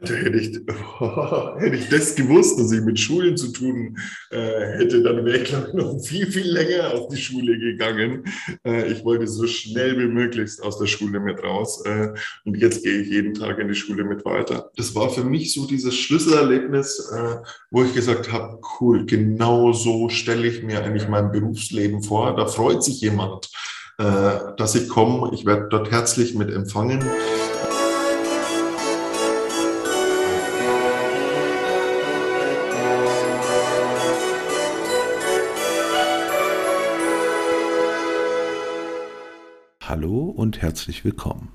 Hätte ich, oh, hätte ich das gewusst, dass ich mit Schulen zu tun äh, hätte, dann wäre ich, glaube ich, noch viel, viel länger auf die Schule gegangen. Äh, ich wollte so schnell wie möglichst aus der Schule mit raus. Äh, und jetzt gehe ich jeden Tag in die Schule mit weiter. Das war für mich so dieses Schlüsselerlebnis, äh, wo ich gesagt habe, cool, genau so stelle ich mir eigentlich mein Berufsleben vor. Da freut sich jemand, äh, dass ich komme. Ich werde dort herzlich mit empfangen. Und herzlich willkommen.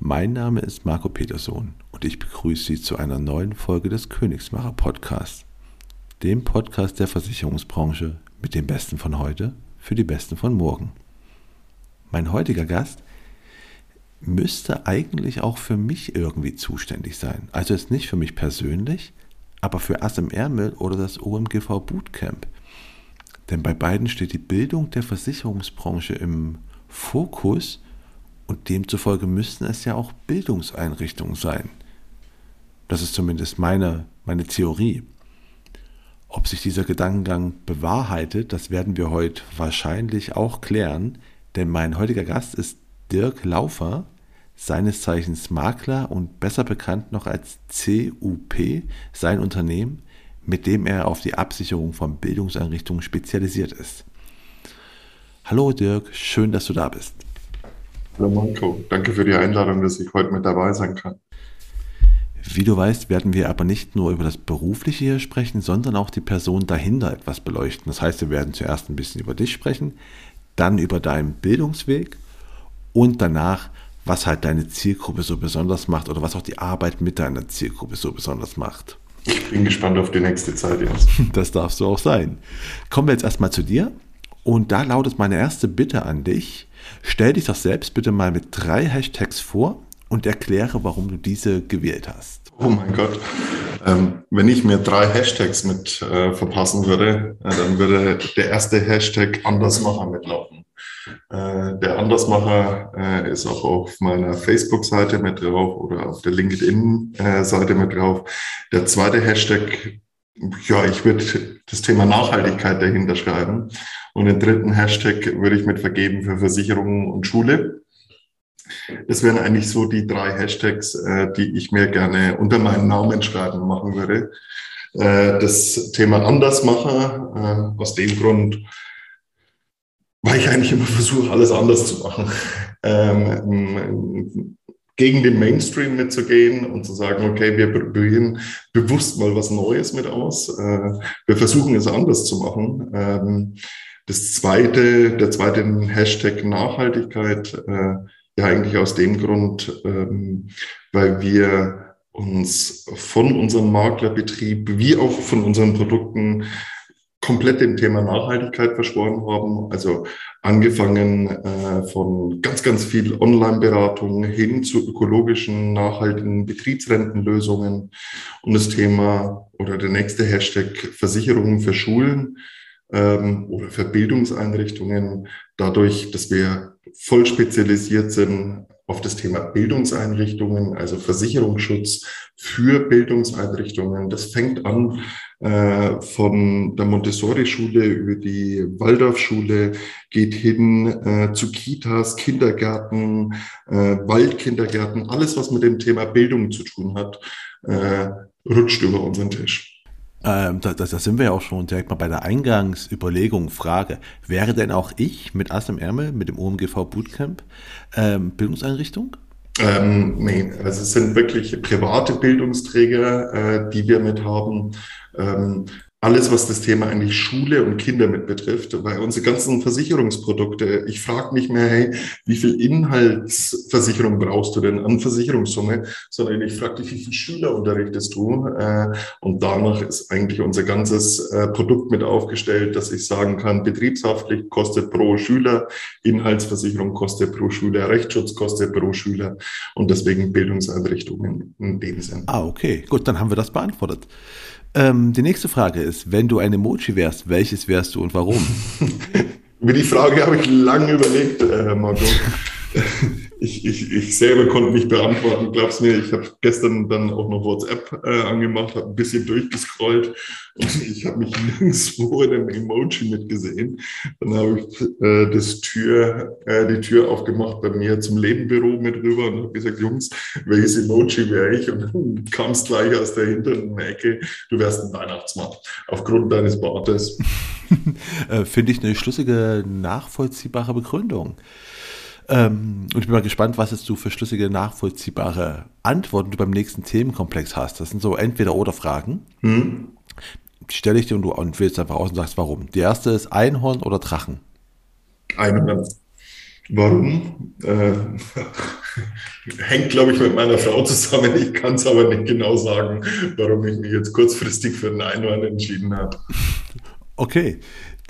Mein Name ist Marco Peterson und ich begrüße Sie zu einer neuen Folge des Königsmacher Podcasts, dem Podcast der Versicherungsbranche mit dem Besten von heute für die Besten von morgen. Mein heutiger Gast müsste eigentlich auch für mich irgendwie zuständig sein. Also jetzt nicht für mich persönlich, aber für Ass im Ärmel oder das OMGV Bootcamp. Denn bei beiden steht die Bildung der Versicherungsbranche im Fokus und demzufolge müssten es ja auch Bildungseinrichtungen sein. Das ist zumindest meine, meine Theorie. Ob sich dieser Gedankengang bewahrheitet, das werden wir heute wahrscheinlich auch klären, denn mein heutiger Gast ist Dirk Laufer, seines Zeichens Makler und besser bekannt noch als CUP, sein Unternehmen, mit dem er auf die Absicherung von Bildungseinrichtungen spezialisiert ist. Hallo Dirk, schön, dass du da bist. Hallo Marco, danke für die Einladung, dass ich heute mit dabei sein kann. Wie du weißt, werden wir aber nicht nur über das Berufliche hier sprechen, sondern auch die Person dahinter etwas beleuchten. Das heißt, wir werden zuerst ein bisschen über dich sprechen, dann über deinen Bildungsweg und danach, was halt deine Zielgruppe so besonders macht oder was auch die Arbeit mit deiner Zielgruppe so besonders macht. Ich bin gespannt auf die nächste Zeit jetzt. Das darfst du auch sein. Kommen wir jetzt erstmal zu dir. Und da lautet meine erste Bitte an dich. Stell dich doch selbst bitte mal mit drei Hashtags vor und erkläre, warum du diese gewählt hast. Oh mein Gott. Ähm, wenn ich mir drei Hashtags mit äh, verpassen würde, äh, dann würde der erste Hashtag Andersmacher mitlaufen. Äh, der Andersmacher äh, ist auch auf meiner Facebook-Seite mit drauf oder auf der LinkedIn-Seite mit drauf. Der zweite Hashtag ja, ich würde das Thema Nachhaltigkeit dahinter schreiben. Und den dritten Hashtag würde ich mit vergeben für Versicherungen und Schule. Das wären eigentlich so die drei Hashtags, äh, die ich mir gerne unter meinen Namen schreiben machen würde. Äh, das Thema Andersmacher, äh, aus dem Grund, weil ich eigentlich immer versuche, alles anders zu machen. Ähm, gegen den Mainstream mitzugehen und zu sagen, okay, wir probieren bewusst mal was Neues mit aus. Äh, wir versuchen es anders zu machen. Ähm, das zweite, der zweite Hashtag Nachhaltigkeit, äh, ja eigentlich aus dem Grund, ähm, weil wir uns von unserem Maklerbetrieb wie auch von unseren Produkten komplett dem Thema Nachhaltigkeit verschworen haben. Also angefangen äh, von ganz, ganz viel Online-Beratung hin zu ökologischen, nachhaltigen Betriebsrentenlösungen und das Thema oder der nächste Hashtag Versicherungen für Schulen ähm, oder für Bildungseinrichtungen. Dadurch, dass wir voll spezialisiert sind auf das Thema Bildungseinrichtungen, also Versicherungsschutz für Bildungseinrichtungen. Das fängt an äh, von der Montessori-Schule über die Waldorfschule, geht hin äh, zu Kitas, Kindergärten, äh, Waldkindergärten, alles, was mit dem Thema Bildung zu tun hat, äh, rutscht über unseren Tisch. Ähm, da, da, da, sind wir ja auch schon direkt mal bei der Eingangsüberlegung, Frage. Wäre denn auch ich mit Ass im Ärmel, mit dem OMGV Bootcamp, ähm, Bildungseinrichtung? Ähm, nee, also es sind wirklich private Bildungsträger, äh, die wir mit haben. Ähm, alles, was das Thema eigentlich Schule und Kinder mit betrifft, weil unsere ganzen Versicherungsprodukte, ich frage nicht mehr, hey, wie viel Inhaltsversicherung brauchst du denn an Versicherungssumme, sondern ich frage dich, wie viel Schüler unterrichtest du? Äh, und danach ist eigentlich unser ganzes äh, Produkt mit aufgestellt, dass ich sagen kann, Betriebshaftpflicht kostet pro Schüler, Inhaltsversicherung kostet pro Schüler, Rechtsschutz kostet pro Schüler und deswegen Bildungseinrichtungen in dem Sinn. Ah, okay, gut, dann haben wir das beantwortet. Ähm, die nächste Frage ist, wenn du ein Emoji wärst, welches wärst du und warum? Über die Frage habe ich lange überlegt, äh, Marco. ich, ich, ich selber konnte nicht beantworten, glaub's mir. Ich habe gestern dann auch noch WhatsApp äh, angemacht, habe ein bisschen durchgescrollt und ich habe mich nirgendwo in einem Emoji mitgesehen. Dann habe ich äh, das Tür, äh, die Tür aufgemacht bei mir zum Lebenbüro mit rüber und habe gesagt, Jungs, welches Emoji wäre ich? Und dann kam es gleich aus der hinteren Ecke, du wärst ein Weihnachtsmann, aufgrund deines Bartes. Äh, finde ich eine schlüssige, nachvollziehbare Begründung. Ähm, und ich bin mal gespannt, was jetzt du für schlüssige, nachvollziehbare Antworten du beim nächsten Themenkomplex hast. Das sind so Entweder-Oder-Fragen. Hm. Die stelle ich dir und du und wählst einfach aus und sagst, warum. Die erste ist Einhorn oder Drachen? Einhorn. Warum? Äh, hängt, glaube ich, mit meiner Frau zusammen. Ich kann es aber nicht genau sagen, warum ich mich jetzt kurzfristig für einen Einhorn entschieden habe. Okay,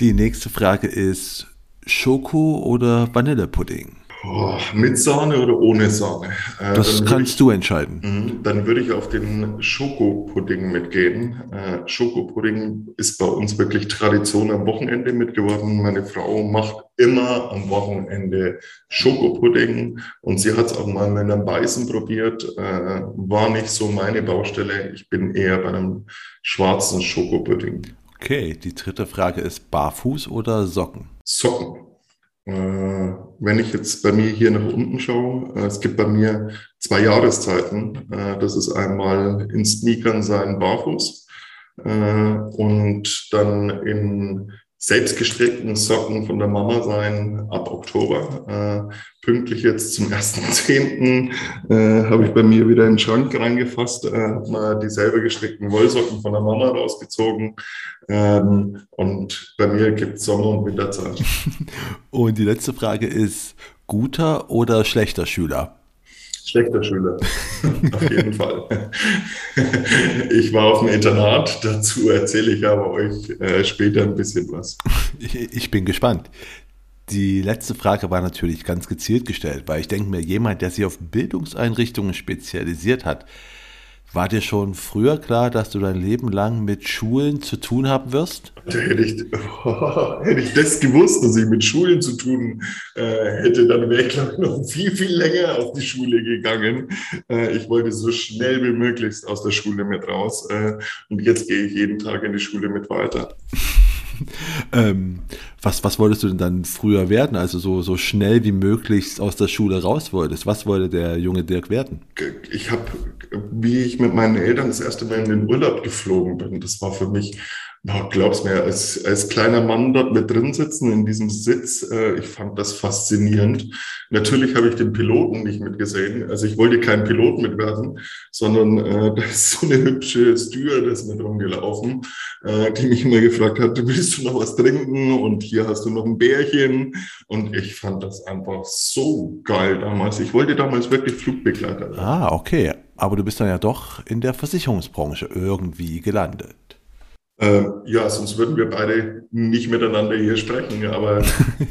die nächste Frage ist Schoko oder Vanillepudding? Oh, mit Sahne oder ohne Sahne? Äh, das kannst ich, du entscheiden. Mh, dann würde ich auf den Schokopudding mitgehen. Äh, Schokopudding ist bei uns wirklich Tradition am Wochenende mitgeworden. Meine Frau macht immer am Wochenende Schokopudding und sie hat es auch mal mit einem Weißen probiert. Äh, war nicht so meine Baustelle. Ich bin eher bei einem schwarzen Schokopudding. Okay, die dritte Frage ist Barfuß oder Socken? Socken. Äh, wenn ich jetzt bei mir hier nach unten schaue, äh, es gibt bei mir zwei Jahreszeiten. Äh, das ist einmal in Sneakern sein Barfuß und dann in selbstgestrickten Socken von der Mama sein ab Oktober. Äh, pünktlich jetzt zum 1.10. Äh, habe ich bei mir wieder in den Schrank reingefasst, äh, habe mal die selber gestrickten Wollsocken von der Mama rausgezogen. Ähm, und bei mir gibt es Sommer- und Winterzeit. und die letzte Frage ist, guter oder schlechter Schüler? Schlechter Schüler, auf jeden Fall. Ich war auf dem Internat, dazu erzähle ich aber euch äh, später ein bisschen was. Ich, ich bin gespannt. Die letzte Frage war natürlich ganz gezielt gestellt, weil ich denke mir, jemand, der sich auf Bildungseinrichtungen spezialisiert hat, war dir schon früher klar, dass du dein Leben lang mit Schulen zu tun haben wirst? Hätte ich, oh, hätte ich das gewusst, dass ich mit Schulen zu tun äh, hätte, dann wäre ich, glaube ich, noch viel, viel länger auf die Schule gegangen. Äh, ich wollte so schnell wie möglich aus der Schule mit raus. Äh, und jetzt gehe ich jeden Tag in die Schule mit weiter. ähm, was, was wolltest du denn dann früher werden? Also so, so schnell wie möglich aus der Schule raus wolltest. Was wollte der junge Dirk werden? Ich habe, wie ich mit meinen Eltern das erste Mal in den Urlaub geflogen bin, das war für mich na, glaub's mir, als, als kleiner Mann dort mit drin sitzen in diesem Sitz, äh, ich fand das faszinierend. Natürlich habe ich den Piloten nicht mitgesehen. Also ich wollte kein Pilot mitwerden, sondern äh, da ist so eine hübsche Stewardess mit rumgelaufen, äh, die mich immer gefragt hat, willst du noch was trinken? Und hier hast du noch ein Bärchen. Und ich fand das einfach so geil damals. Ich wollte damals wirklich Flugbegleiter werden. Ah, okay. Aber du bist dann ja doch in der Versicherungsbranche irgendwie gelandet. Äh, ja, sonst würden wir beide nicht miteinander hier sprechen. Aber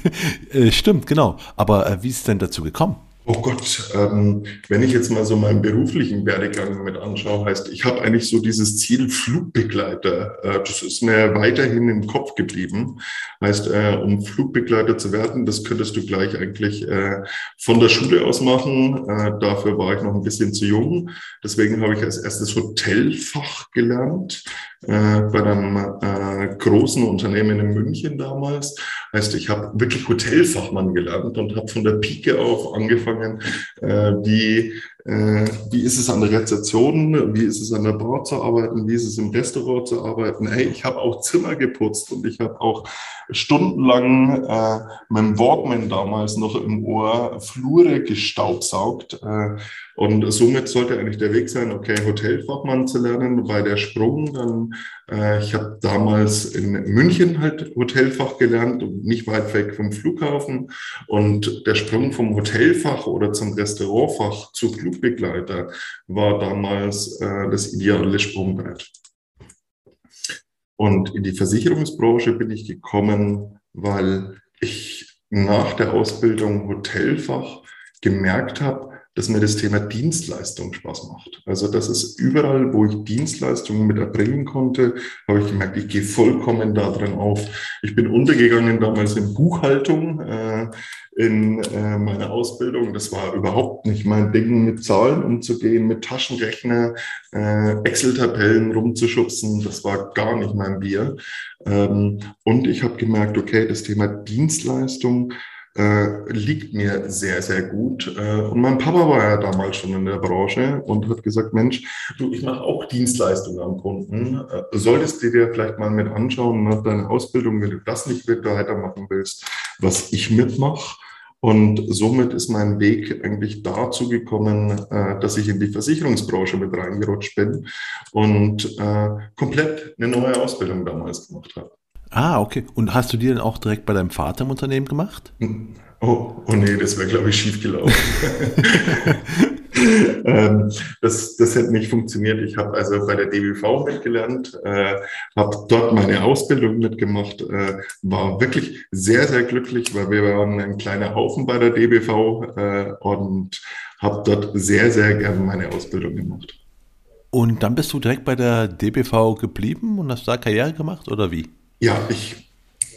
äh, Stimmt, genau. Aber äh, wie ist es denn dazu gekommen? Oh Gott, ähm, wenn ich jetzt mal so meinen beruflichen Werdegang mit anschaue, heißt, ich habe eigentlich so dieses Ziel Flugbegleiter. Äh, das ist mir weiterhin im Kopf geblieben. Heißt, äh, um Flugbegleiter zu werden, das könntest du gleich eigentlich äh, von der Schule aus machen. Dafür war ich noch ein bisschen zu jung. Deswegen habe ich als erstes Hotelfach gelernt äh, bei einem äh, großen Unternehmen in München damals. Heißt, ich habe wirklich Hotelfachmann gelernt und habe von der Pike auf angefangen, äh, wie äh, wie ist es an der Rezeption? Wie ist es an der Bar zu arbeiten? Wie ist es im Restaurant zu arbeiten? Hey, ich habe auch Zimmer geputzt und ich habe auch stundenlang äh, meinem Walkman damals noch im Ohr Flure gestaubsaugt. Äh, und somit sollte eigentlich der Weg sein, okay, Hotelfachmann zu lernen, weil der Sprung dann, äh, ich habe damals in München halt Hotelfach gelernt nicht weit weg vom Flughafen. Und der Sprung vom Hotelfach oder zum Restaurantfach zu Flugbegleiter war damals äh, das ideale Sprungbrett. Und in die Versicherungsbranche bin ich gekommen, weil ich nach der Ausbildung Hotelfach gemerkt habe, dass mir das Thema Dienstleistung Spaß macht. Also das ist überall, wo ich Dienstleistungen mit erbringen konnte, habe ich gemerkt, ich gehe vollkommen da drin auf. Ich bin untergegangen damals in Buchhaltung. Äh, in äh, meiner Ausbildung. Das war überhaupt nicht mein Ding, mit Zahlen umzugehen, mit Taschenrechner, äh, Excel-Tabellen rumzuschubsen. Das war gar nicht mein Bier. Ähm, und ich habe gemerkt, okay, das Thema Dienstleistung äh, liegt mir sehr, sehr gut. Äh, und mein Papa war ja damals schon in der Branche und hat gesagt, Mensch, du, ich mache auch Dienstleistungen am Kunden. Äh, solltest du dir vielleicht mal mit anschauen, ne, deine Ausbildung, wenn du das nicht weitermachen willst, was ich mitmache. Und somit ist mein Weg eigentlich dazu gekommen, äh, dass ich in die Versicherungsbranche mit reingerutscht bin und äh, komplett eine neue Ausbildung damals gemacht habe. Ah, okay. Und hast du die dann auch direkt bei deinem Vater im Unternehmen gemacht? Oh, oh nee, das wäre, glaube ich, schief gelaufen. ähm, das, das hätte nicht funktioniert. Ich habe also bei der DBV mitgelernt, äh, habe dort meine Ausbildung mitgemacht, äh, war wirklich sehr, sehr glücklich, weil wir waren ein kleiner Haufen bei der DBV äh, und habe dort sehr, sehr gerne meine Ausbildung gemacht. Und dann bist du direkt bei der DBV geblieben und hast da Karriere gemacht oder wie? Ja, ich,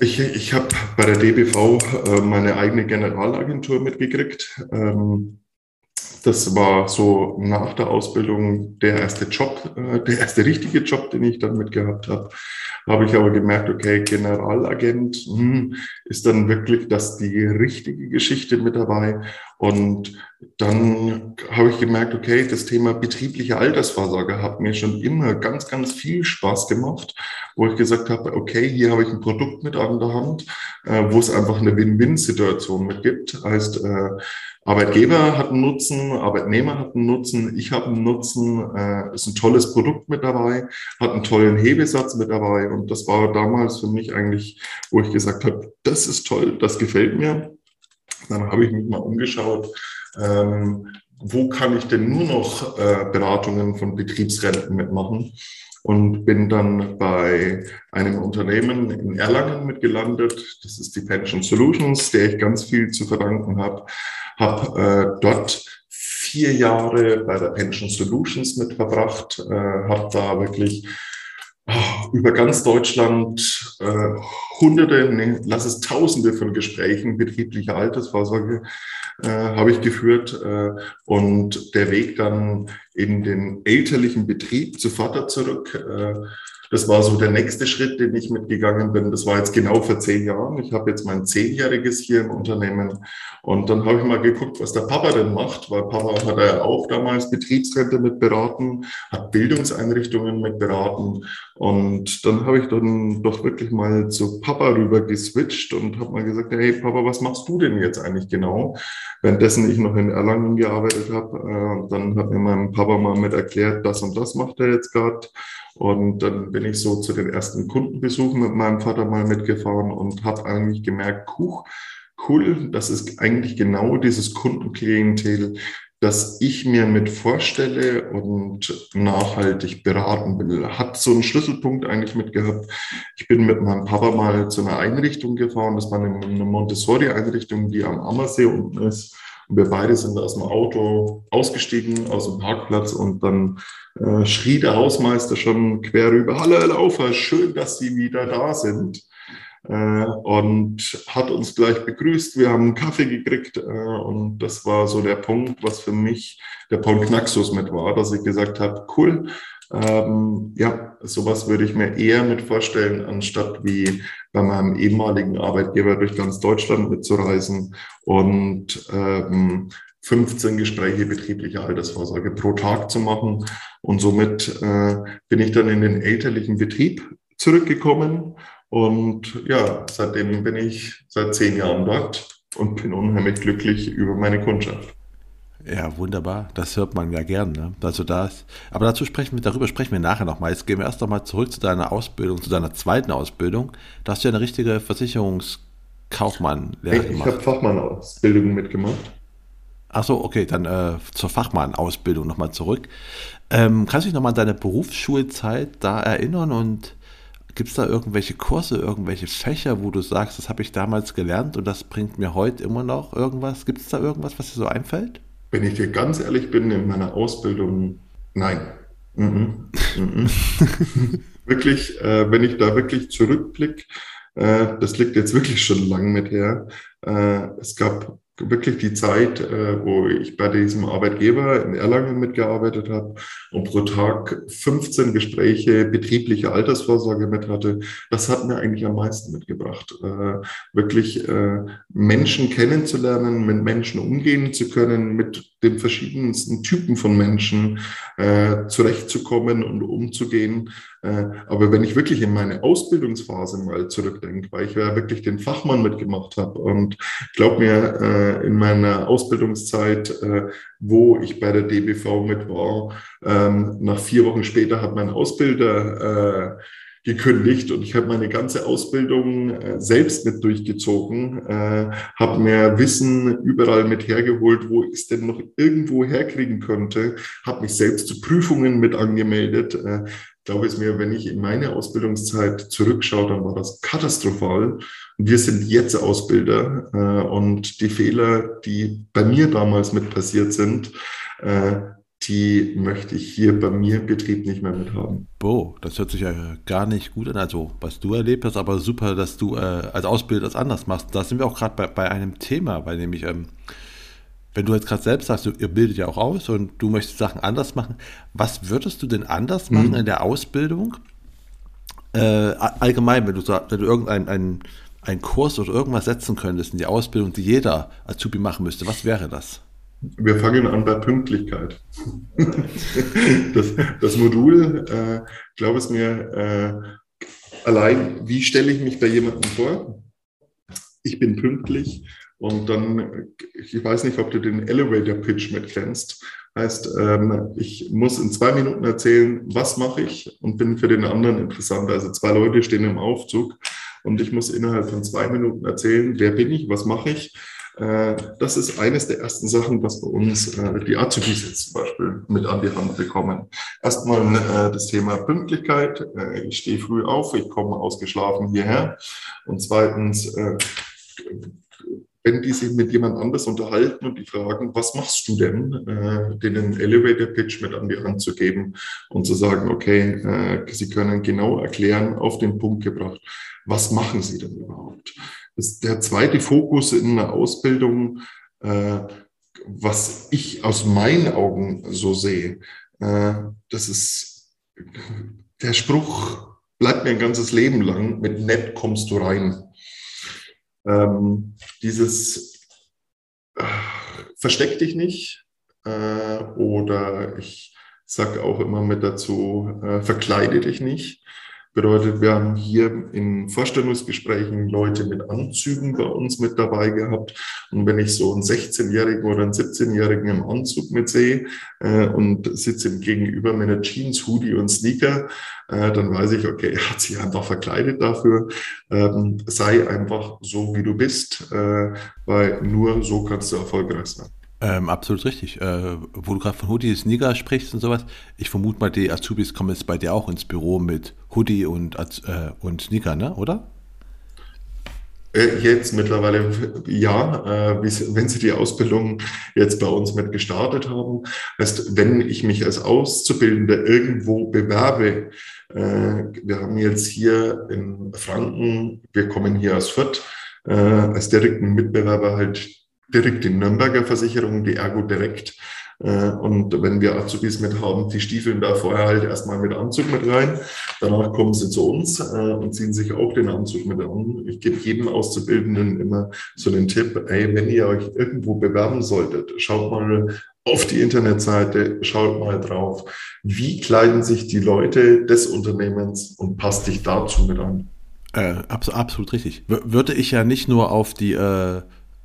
ich, ich habe bei der DBV äh, meine eigene Generalagentur mitgekriegt. Ähm, das war so nach der Ausbildung der erste Job, äh, der erste richtige Job, den ich dann mitgehabt habe. Habe ich aber gemerkt, okay, Generalagent hm, ist dann wirklich das die richtige Geschichte mit dabei. Und dann habe ich gemerkt, okay, das Thema betriebliche Altersvorsorge hat mir schon immer ganz, ganz viel Spaß gemacht, wo ich gesagt habe, okay, hier habe ich ein Produkt mit an der Hand, äh, wo es einfach eine Win-Win-Situation mit gibt. Heißt, äh, Arbeitgeber hat einen Nutzen, Arbeitnehmer hat einen Nutzen, ich habe einen Nutzen, äh, ist ein tolles Produkt mit dabei, hat einen tollen Hebesatz mit dabei. Und das war damals für mich eigentlich, wo ich gesagt habe, das ist toll, das gefällt mir. Dann habe ich mich mal umgeschaut, ähm, wo kann ich denn nur noch äh, Beratungen von Betriebsrenten mitmachen? Und bin dann bei einem Unternehmen in Erlangen mitgelandet. Das ist die Pension Solutions, der ich ganz viel zu verdanken habe. Habe äh, dort vier Jahre bei der Pension Solutions mit verbracht, äh, habe da wirklich über ganz Deutschland äh, hunderte, nee, lass es tausende von Gesprächen betrieblicher Altersvorsorge äh, habe ich geführt äh, und der Weg dann in den elterlichen Betrieb zu Vater zurück. Äh, das war so der nächste Schritt, den ich mitgegangen bin. Das war jetzt genau vor zehn Jahren. Ich habe jetzt mein zehnjähriges hier im Unternehmen. Und dann habe ich mal geguckt, was der Papa denn macht, weil Papa hat ja auch damals Betriebsrente mit beraten, hat Bildungseinrichtungen mit beraten. Und dann habe ich dann doch wirklich mal zu Papa rüber geswitcht und habe mal gesagt, hey Papa, was machst du denn jetzt eigentlich genau? Währenddessen ich noch in Erlangen gearbeitet habe, äh, dann hat mir mein Papa mal mit erklärt, das und das macht er jetzt gerade. Und dann bin ich so zu den ersten Kundenbesuchen mit meinem Vater mal mitgefahren und habe eigentlich gemerkt, Kuch, cool, das ist eigentlich genau dieses Kundenklientel, das ich mir mit vorstelle und nachhaltig beraten will. Hat so einen Schlüsselpunkt eigentlich mitgehabt. Ich bin mit meinem Papa mal zu einer Einrichtung gefahren. Das war eine Montessori-Einrichtung, die am Ammersee unten ist. Und wir beide sind aus dem Auto ausgestiegen, aus dem Parkplatz und dann äh, schrie der Hausmeister schon quer rüber, Hallo Herr Laufer, schön, dass Sie wieder da sind. Äh, und hat uns gleich begrüßt. Wir haben einen Kaffee gekriegt äh, und das war so der Punkt, was für mich der Punkt Knaxus mit war, dass ich gesagt habe, cool, ähm, ja, sowas würde ich mir eher mit vorstellen, anstatt wie bei meinem ehemaligen Arbeitgeber durch ganz Deutschland mitzureisen und ähm, 15 Gespräche betrieblicher Altersvorsorge pro Tag zu machen. Und somit äh, bin ich dann in den elterlichen Betrieb zurückgekommen. Und ja, seitdem bin ich seit zehn Jahren dort und bin unheimlich glücklich über meine Kundschaft. Ja, wunderbar. Das hört man ja gern. Ne? Also das, aber dazu sprechen wir, darüber sprechen wir nachher nochmal. Jetzt gehen wir erst nochmal zurück zu deiner Ausbildung, zu deiner zweiten Ausbildung. Da hast du ja eine richtige Versicherungskaufmann hey, gemacht. Ich habe Fachmann-Ausbildung mitgemacht. Ach so, okay, dann äh, zur Fachmann-Ausbildung nochmal zurück. Ähm, kannst du dich nochmal an deine Berufsschulzeit da erinnern und gibt es da irgendwelche Kurse, irgendwelche Fächer, wo du sagst, das habe ich damals gelernt und das bringt mir heute immer noch irgendwas? Gibt es da irgendwas, was dir so einfällt? Wenn ich dir ganz ehrlich bin, in meiner Ausbildung, nein. Mm -mm. Mm wirklich, äh, wenn ich da wirklich zurückblicke, Äh, das liegt jetzt wirklich schon lang mit her. Äh, es gab wirklich die Zeit, äh, wo ich bei diesem Arbeitgeber in Erlangen mitgearbeitet habe und pro Tag 15 Gespräche betrieblicher Altersvorsorge mit hatte, das hat mir eigentlich am meisten mitgebracht. Äh, wirklich äh, Menschen kennenzulernen, mit Menschen umgehen zu können, mit den verschiedensten Typen von Menschen zurechtzukommen und umzugehen. Aber wenn ich wirklich in meine Ausbildungsphase mal zurückdenke, weil ich ja wirklich den Fachmann mitgemacht habe und glaub mir, äh, in meiner Ausbildungszeit, äh, wo ich bei der DBV mit war. Ähm, nach vier Wochen später hat mein Ausbilder äh, gekündigt und ich habe meine ganze Ausbildung äh, selbst mit durchgezogen, äh, habe mir Wissen überall mit hergeholt, wo ich es denn noch irgendwo herkriegen könnte, habe mich selbst zu Prüfungen mit angemeldet. Äh, glaube es mir, wenn ich in meine Ausbildungszeit zurückschaue, dann war das katastrophal. Und wir sind jetzt Ausbilder äh, und die Fehler, die bei mir damals mit passiert sind, äh, die möchte ich hier bei mir im Betrieb nicht mehr mit haben. Boah, das hört sich ja gar nicht gut an. Also, was du erlebt hast, aber super, dass du äh, als Ausbilder das anders machst. Da sind wir auch gerade bei, bei einem Thema, weil nämlich, ähm, wenn du jetzt gerade selbst sagst, ihr bildet ja auch aus und du möchtest Sachen anders machen, was würdest du denn anders machen mhm. in der Ausbildung? Äh, allgemein, wenn du, wenn du irgendeinen einen Kurs oder irgendwas setzen könntest in die Ausbildung, die jeder Azubi machen müsste, was wäre das? Wir fangen an bei Pünktlichkeit. das, das, Modul, äh, glaub es mir, äh, allein, wie stelle ich mich bei jemandem vor? Ich bin pünktlich und dann, ich weiß nicht, ob du den Elevator Pitch mit kennst. Heißt, ähm, ich muss in zwei Minuten erzählen, was mache ich und bin für den anderen interessant. Also zwei Leute stehen im Aufzug und ich muss innerhalb von zwei Minuten erzählen, wer bin ich, was mache ich. Äh, das ist eines der ersten Sachen, was bei uns äh, die Azubis jetzt zum Beispiel mit an die Hand bekommen. Erstmal äh, das Thema Pünktlichkeit. Ich stehe früh auf, ich komme ausgeschlafen hierher. Und zweitens, wenn die sich mit jemand anders unterhalten und die fragen, was machst du denn, äh, denen Elevator Pitch mit an die Hand zu geben und zu sagen, okay, äh, sie können genau erklären, auf den Punkt gebracht, was machen sie denn überhaupt? Das der zweite Fokus in der Ausbildung, äh, was ich aus meinen Augen so sehe, äh, das ist der Spruch, bleibt mir ein ganzes Leben lang, mit nett kommst du rein ähm, dieses äh, versteck dich nicht äh, oder ich sage auch immer mit dazu, äh, verkleide dich nicht. Bedeutet, wir haben hier in Vorstellungsgesprächen Leute mit Anzügen bei uns mit dabei gehabt. Und wenn ich so einen 16-Jährigen oder einen 17-Jährigen im Anzug mitsehe äh, und sitze ihm gegenüber mit einer Jeans, Hoodie und Sneaker, äh, dann weiß ich, okay, er hat sich einfach verkleidet dafür. Ähm, sei einfach so, wie du bist, äh, weil nur so kannst du erfolgreich sein. Ähm, absolut richtig. Äh, wo du gerade von Hoodie Sneaker sprichst und sowas, ich vermute mal, die Azubis kommen jetzt bei dir auch ins Büro mit Hoodie und, äh, und Sneaker, ne? oder? Äh, jetzt mittlerweile ja, äh, wenn Sie die Ausbildung jetzt bei uns mit gestartet haben. Heißt, wenn ich mich als Auszubildender irgendwo bewerbe, äh, wir haben jetzt hier in Franken, wir kommen hier aus Fürth, als direkten Mitbewerber halt direkt die Nürnberger Versicherung, die Ergo direkt. Äh, und wenn wir Azubis mit haben, die stiefeln da vorher halt erstmal mit Anzug mit rein. Danach kommen sie zu uns äh, und ziehen sich auch den Anzug mit an. Ich gebe jedem Auszubildenden immer so einen Tipp, ey, wenn ihr euch irgendwo bewerben solltet, schaut mal auf die Internetseite, schaut mal drauf, wie kleiden sich die Leute des Unternehmens und passt dich dazu mit an. Äh, absolut, absolut richtig. Würde ich ja nicht nur auf die äh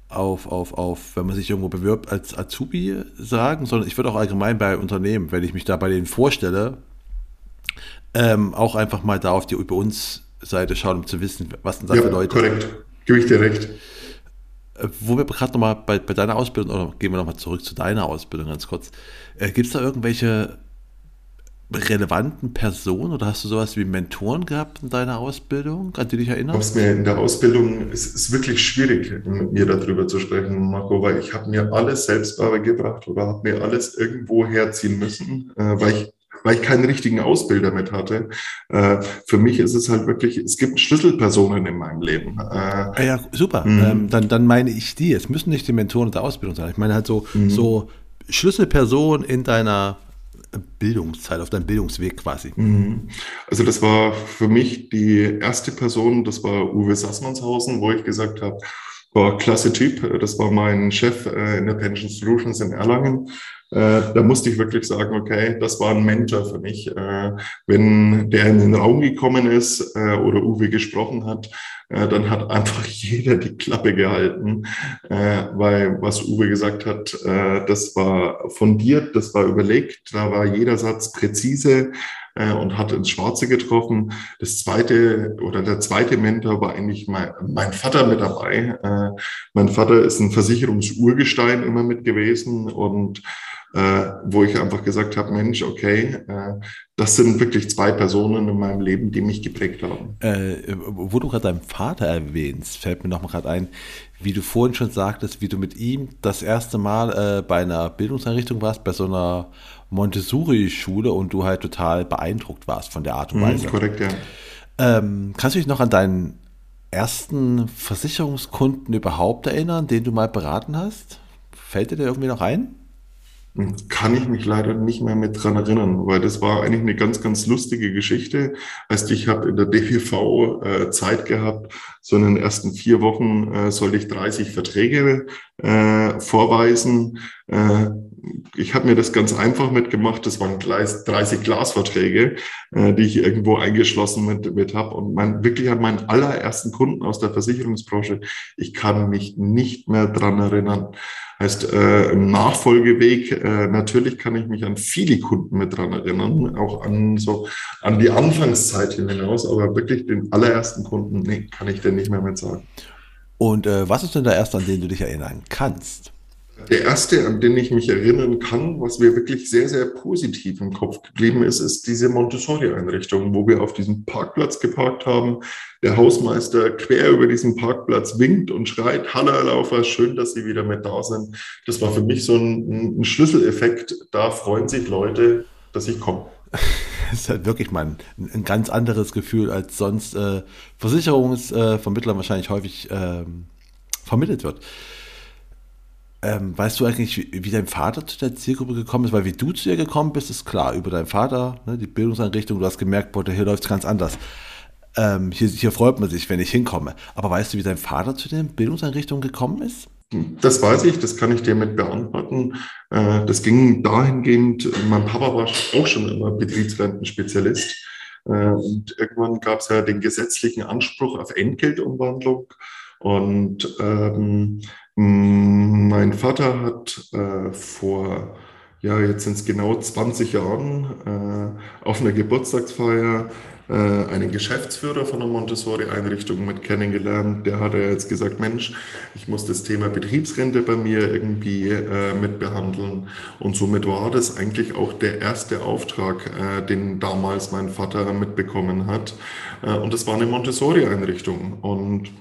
auf, auf, auf, wenn man sich irgendwo bewirbt als Azubi sagen, sondern ich würde auch allgemein bei Unternehmen, wenn ich mich da bei denen vorstelle, ähm, auch einfach mal da auf die über uns Seite schauen, um zu wissen, was sind da ja, für Leute. Korrekt, gebe ich dir recht. Äh, wo wir gerade nochmal bei, bei deiner Ausbildung, oder gehen wir nochmal zurück zu deiner Ausbildung ganz kurz. Äh, Gibt es da irgendwelche relevanten Personen oder hast du sowas wie Mentoren gehabt in deiner Ausbildung, an die dich erinnerst? mir in der Ausbildung, es ist wirklich schwierig, mit mir darüber zu sprechen, Marco, weil ich habe mir alles selbst beigebracht oder habe mir alles irgendwo herziehen müssen, äh, weil ich weil ich keinen richtigen Ausbilder mit hatte. Äh, für mich ist es halt wirklich, es gibt Schlüsselpersonen in meinem Leben. Äh, ah ja, super. Mhm. Ähm, dann, dann meine ich die. Es müssen nicht die Mentoren der Ausbildung sein. Ich meine halt so, mhm. so Schlüsselpersonen in deiner Bildungszeit, auf deinem Bildungsweg quasi. Mhm. Also das war für mich die erste Person, das war Uwe Sassmannshausen, wo ich gesagt habe, war klasse Typ. Das war mein Chef äh, in der Pension Solutions in Erlangen. Äh, da musste ich wirklich sagen, okay, das war ein Mentor für mich. Äh, wenn der in den Raum gekommen ist oder Uwe gesprochen hat, dann hat einfach jeder die Klappe gehalten, weil was Uwe gesagt hat, das war fundiert, das war überlegt, da war jeder Satz präzise äh, und hat ins Schwarze getroffen. Das zweite oder der zweite Mentor war eigentlich mein, mein Vater mit dabei. Äh, mein Vater ist ein Versicherungsurgestein immer mit gewesen und äh, wo ich einfach gesagt habe, Mensch, okay, das sind wirklich zwei Personen in meinem Leben, die mich geprägt haben. Äh, wo du gerade deinen Vater erwähnst, fällt mir noch mal gerade ein, wie du vorhin schon sagtest, wie du mit ihm das erste Mal bei einer Bildungseinrichtung warst, bei so einer Montessori-Schule und du halt total beeindruckt warst von der Art und mhm, Weise. Mhm, korrekt, ja. Ähm, kannst du dich noch an deinen ersten Versicherungskunden überhaupt erinnern, den du mal beraten hast? Fällt dir der irgendwie noch ein? Kann ich mich leider nicht mehr mit dran erinnern, weil das war eigentlich eine ganz, ganz lustige Geschichte. Heißt, ich habe in der DVV äh, Zeit gehabt, so in den ersten vier Wochen äh, sollte ich 30 Verträge äh, vorweisen. Äh, ich habe mir das ganz einfach mitgemacht. Das waren 30 Glasverträge, äh, die ich irgendwo eingeschlossen mit, mit habe. Und mein, wirklich an meinen allerersten Kunden aus der Versicherungsbranche, ich kann mich nicht mehr dran erinnern. Heißt, äh, im Nachfolgeweg, äh, natürlich kann ich mich an viele Kunden mit dran erinnern, auch an so an die Anfangszeit hinaus, aber wirklich den allerersten Kunden, nee, kann ich dir nicht mehr mit sagen. Und äh, was ist denn der erste, an den du dich erinnern kannst? Der erste, an den ich mich erinnern kann, was mir wirklich sehr, sehr positiv im Kopf geblieben ist, ist diese Montessori-Einrichtung, wo wir auf diesem Parkplatz geparkt haben. Der Hausmeister quer über diesen Parkplatz winkt und schreit, Herr Laufer, schön, dass Sie wieder mit da sind. Das war für mich so ein, ein Schlüsseleffekt. Da freuen sich Leute, dass ich komme. Das ist halt wirklich mal ein, ein ganz anderes Gefühl, als sonst äh, Versicherungsvermittlern äh, wahrscheinlich häufig äh, vermittelt wird. Ähm, weißt du eigentlich, wie, wie, dein Vater zu der Zielgruppe gekommen ist? Weil wie du zu ihr gekommen bist, ist klar. Über deinen Vater, ne, die Bildungseinrichtung, du hast gemerkt, boah, hier läuft es ganz anders. Ähm, hier, hier freut man sich, wenn ich hinkomme. Aber weißt du, wie dein Vater zu der Bildungseinrichtung gekommen ist? Das weiß ich, das kann ich dir mit beantworten. Äh, das ging dahingehend, mein Papa war auch schon immer Betriebsrentenspezialist. Äh, und irgendwann gab es ja den gesetzlichen Anspruch auf Entgeltumwandlung. Und ähm, mein Vater hat äh, vor, ja, jetzt sind es genau 20 Jahren äh, auf einer Geburtstagsfeier äh, einen Geschäftsführer von einer Montessori-Einrichtung mit kennengelernt. Der hat jetzt gesagt, Mensch, ich muss das Thema Betriebsrente bei mir irgendwie äh, mit behandeln. Und somit war das eigentlich auch der erste Auftrag, äh, den damals mein Vater mitbekommen hat. Äh, und das war eine Montessori-Einrichtung. Und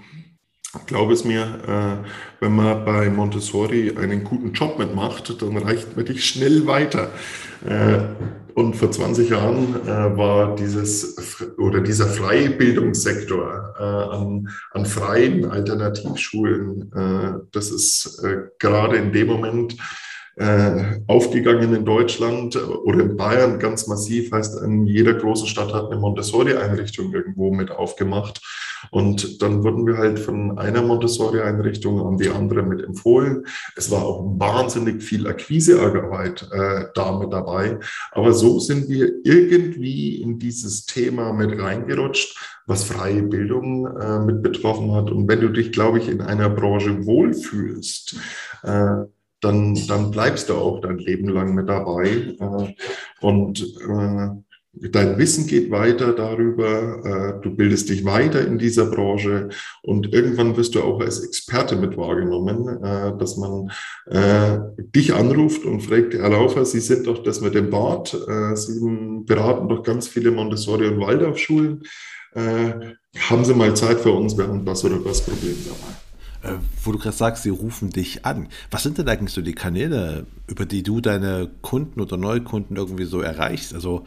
Glaube es mir, äh, wenn man bei Montessori einen guten Job mitmacht, dann reicht man dich schnell weiter. Äh, und vor 20 Jahren äh, war dieses oder dieser freie Bildungssektor an, an freien Alternativschulen, das ist gerade in dem Moment aufgegangen in Deutschland oder in Bayern ganz massiv, heißt, in jeder großen Stadt hat eine Montessori-Einrichtung irgendwo mit aufgemacht. Und dann wurden wir halt von einer Montessori-Einrichtung an die andere mit empfohlen. Es war auch wahnsinnig viel Akquisearbeit äh, da mit dabei. Aber so sind wir irgendwie in dieses Thema mit reingerutscht, was freie Bildung äh, mit betroffen hat. Und wenn du dich, glaube ich, in einer Branche wohlfühlst, äh, dann, dann bleibst du auch dein Leben lang mit dabei. Äh, und äh, dein Wissen geht weiter darüber, äh, du bildest dich weiter in dieser Branche und irgendwann wirst du auch als Experte mit wahrgenommen, äh, dass man äh, dich anruft und fragt, Herr Laufer, Sie sind doch das mit dem Bart, Sie beraten doch ganz viele Montessori- und Waldorfschulen. Haben Sie mal Zeit für uns, wir haben das oder das Problem dabei. Wo du gerade sagst, sie rufen dich an. Was sind denn eigentlich so die Kanäle, über die du deine Kunden oder Neukunden irgendwie so erreichst? Also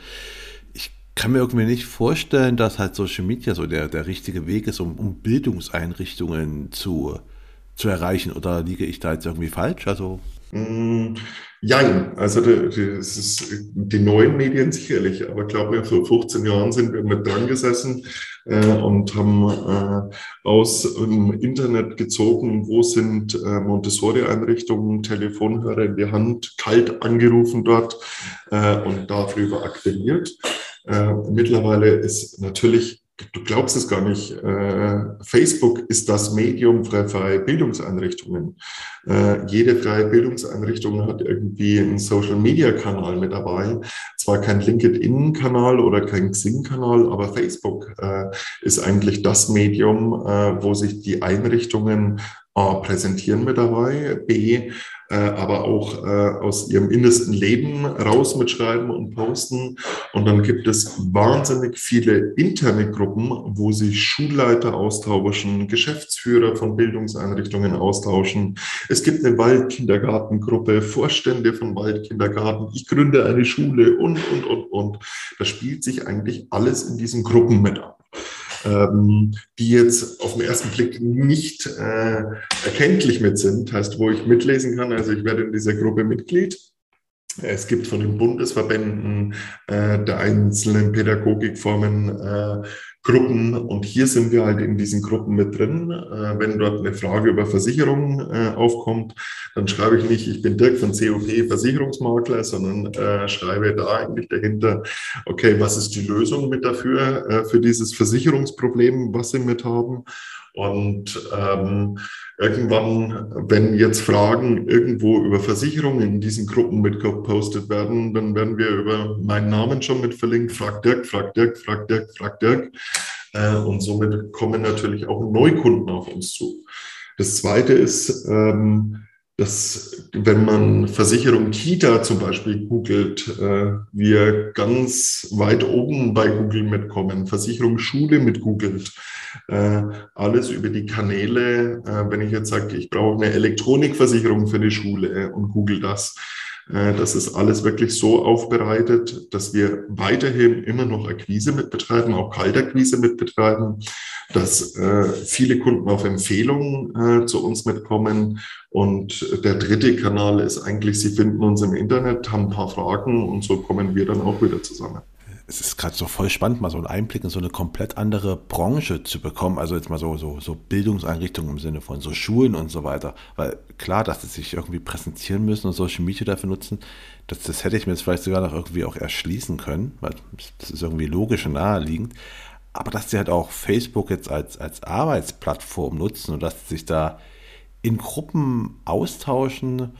kann mir irgendwie nicht vorstellen, dass halt Social Media so der, der richtige Weg ist, um, um Bildungseinrichtungen zu, zu erreichen. Oder liege ich da jetzt irgendwie falsch? Also Mm, ja, also das ist die neuen Medien sicherlich, aber glaube, vor 15 Jahren sind wir mit dran gesessen äh, und haben äh, aus dem Internet gezogen, wo sind äh, Montessori-Einrichtungen, Telefonhörer in die Hand, kalt angerufen dort äh, und darüber aktiviert. Äh, mittlerweile ist natürlich du glaubst es gar nicht, äh, Facebook ist das Medium für freie Bildungseinrichtungen. Äh, jede freie Bildungseinrichtung hat irgendwie einen Social-Media-Kanal mit dabei. Zwar kein LinkedIn-Kanal oder kein Xing-Kanal, aber Facebook äh, ist eigentlich das Medium, äh, wo sich die Einrichtungen A, präsentieren mit dabei, B, aber auch äh, aus ihrem innersten Leben raus mitschreiben und posten. Und dann gibt es wahnsinnig viele interne Gruppen, wo sich Schulleiter austauschen, Geschäftsführer von Bildungseinrichtungen austauschen. Es gibt eine Waldkindergartengruppe, Vorstände von Waldkindergarten. Ich gründe eine Schule und, und, und, und. Da spielt sich eigentlich alles in diesen Gruppen mit ab ähm, die jetzt auf den ersten Blick nicht äh, erkenntlich mit sind, heißt, wo ich mitlesen kann. Also ich werde in dieser Gruppe Mitglied. Es gibt von den Bundesverbänden äh, der einzelnen Pädagogikformen äh, Gruppen und hier sind wir halt in diesen Gruppen mit drin. Äh, wenn dort eine Frage über Versicherungen äh, aufkommt, dann schreibe ich nicht, ich bin Dirk von COP Versicherungsmakler, sondern äh, schreibe da eigentlich dahinter, okay, was ist die Lösung mit dafür, äh, für dieses Versicherungsproblem, was Sie mit haben? Und ähm, irgendwann, wenn jetzt Fragen irgendwo über Versicherungen in diesen Gruppen mit gepostet werden, dann werden wir über meinen Namen schon mit verlinkt. Frag Dirk, frag Dirk, frag Dirk, frag Dirk. Äh, und somit kommen natürlich auch Neukunden auf uns zu. Das zweite ist, ähm, dass wenn man Versicherung Kita zum Beispiel googelt, äh, wir ganz weit oben bei Google mitkommen, Versicherung Schule mit googelt, äh, alles über die Kanäle. Äh, wenn ich jetzt sage, ich brauche eine Elektronikversicherung für die Schule und google das, äh, das ist alles wirklich so aufbereitet, dass wir weiterhin immer noch Akquise mitbetreiben, auch Kaltakquise mitbetreiben, dass äh, viele Kunden auf Empfehlungen äh, zu uns mitkommen. Und der dritte Kanal ist eigentlich, sie finden uns im Internet, haben ein paar Fragen und so kommen wir dann auch wieder zusammen es ist gerade so voll spannend, mal so einen Einblick in so eine komplett andere Branche zu bekommen. Also jetzt mal so, so, so Bildungseinrichtungen im Sinne von so Schulen und so weiter. Weil klar, dass sie sich irgendwie präsentieren müssen und Social Media dafür nutzen, das, das hätte ich mir jetzt vielleicht sogar noch irgendwie auch erschließen können, weil das ist irgendwie logisch und naheliegend. Aber dass sie halt auch Facebook jetzt als, als Arbeitsplattform nutzen und dass sie sich da in Gruppen austauschen